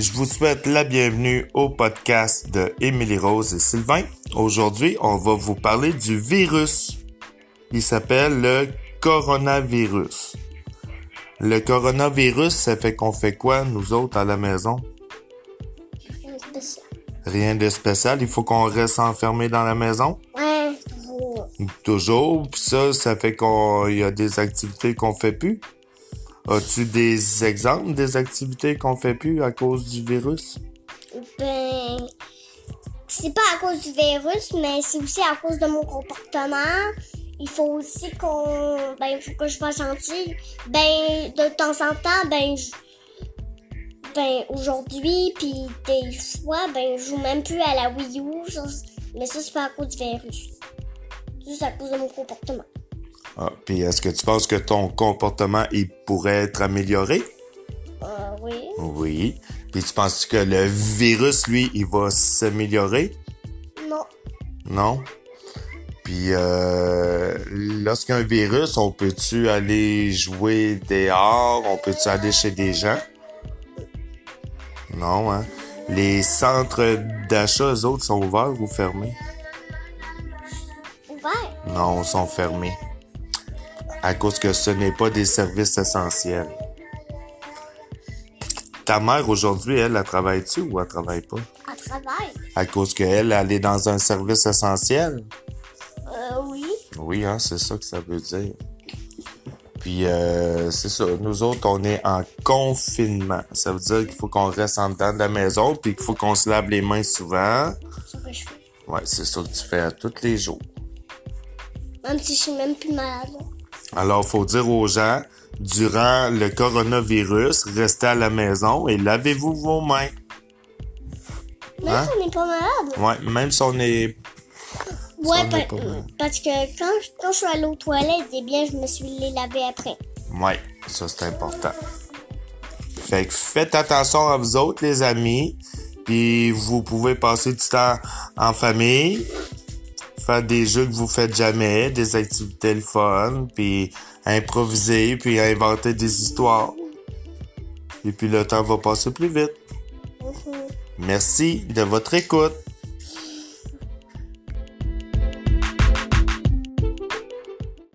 Je vous souhaite la bienvenue au podcast de Émilie Rose et Sylvain. Aujourd'hui, on va vous parler du virus. Il s'appelle le coronavirus. Le coronavirus, ça fait qu'on fait quoi, nous autres, à la maison? Rien de spécial. Rien de spécial. Il faut qu'on reste enfermé dans la maison? Ouais, toujours. Toujours. Puis ça, ça fait qu'il y a des activités qu'on fait plus? As-tu des exemples des activités qu'on fait plus à cause du virus? Ben, c'est pas à cause du virus, mais c'est aussi à cause de mon comportement. Il faut aussi qu'on, ben, il faut que je sois gentille. Ben, de temps en temps, ben, ben, aujourd'hui, puis des fois, ben, je joue même plus à la Wii U. mais ça, c'est pas à cause du virus. Juste à cause de mon comportement. Ah, puis est-ce que tu penses que ton comportement, il pourrait être amélioré? Euh, oui. Oui. Puis tu penses que le virus, lui, il va s'améliorer? Non. Non? Puis euh, lorsqu'un virus, on peut-tu aller jouer dehors? On peut-tu aller chez des gens? Non, hein? Les centres d'achat, eux autres, sont ouverts ou fermés? Ouvert. Non, sont fermés. À cause que ce n'est pas des services essentiels. Ta mère, aujourd'hui, elle, elle travaille-tu ou elle travaille pas? À travail. À cause qu'elle, elle est dans un service essentiel? Euh, oui. Oui, hein, c'est ça que ça veut dire. Puis, euh, c'est ça. Nous autres, on est en confinement. Ça veut dire qu'il faut qu'on reste en dedans de la maison, puis qu'il faut qu'on se lave les mains souvent. C'est ce que je fais. Ouais, c'est ça que tu fais à tous les jours. Même si je suis même plus malade. Alors, faut dire aux gens, durant le coronavirus, restez à la maison et lavez-vous vos mains. Même Hein? si on n'est pas malade. Ouais, même si on est... Ouais, on n'est pa- pas malade. parce que quand, je- quand je suis allée aux toilettes, eh bien, je me suis les lavé après. Ouais, ça c'est important. Fait que faites attention à vous autres, les amis. Puis vous pouvez passer du temps en famille, faire des jeux que vous faites jamais, des activités le fun, puis improviser, puis inventer des histoires. Et puis le temps va passer plus vite. Mhm. Merci de votre écoute.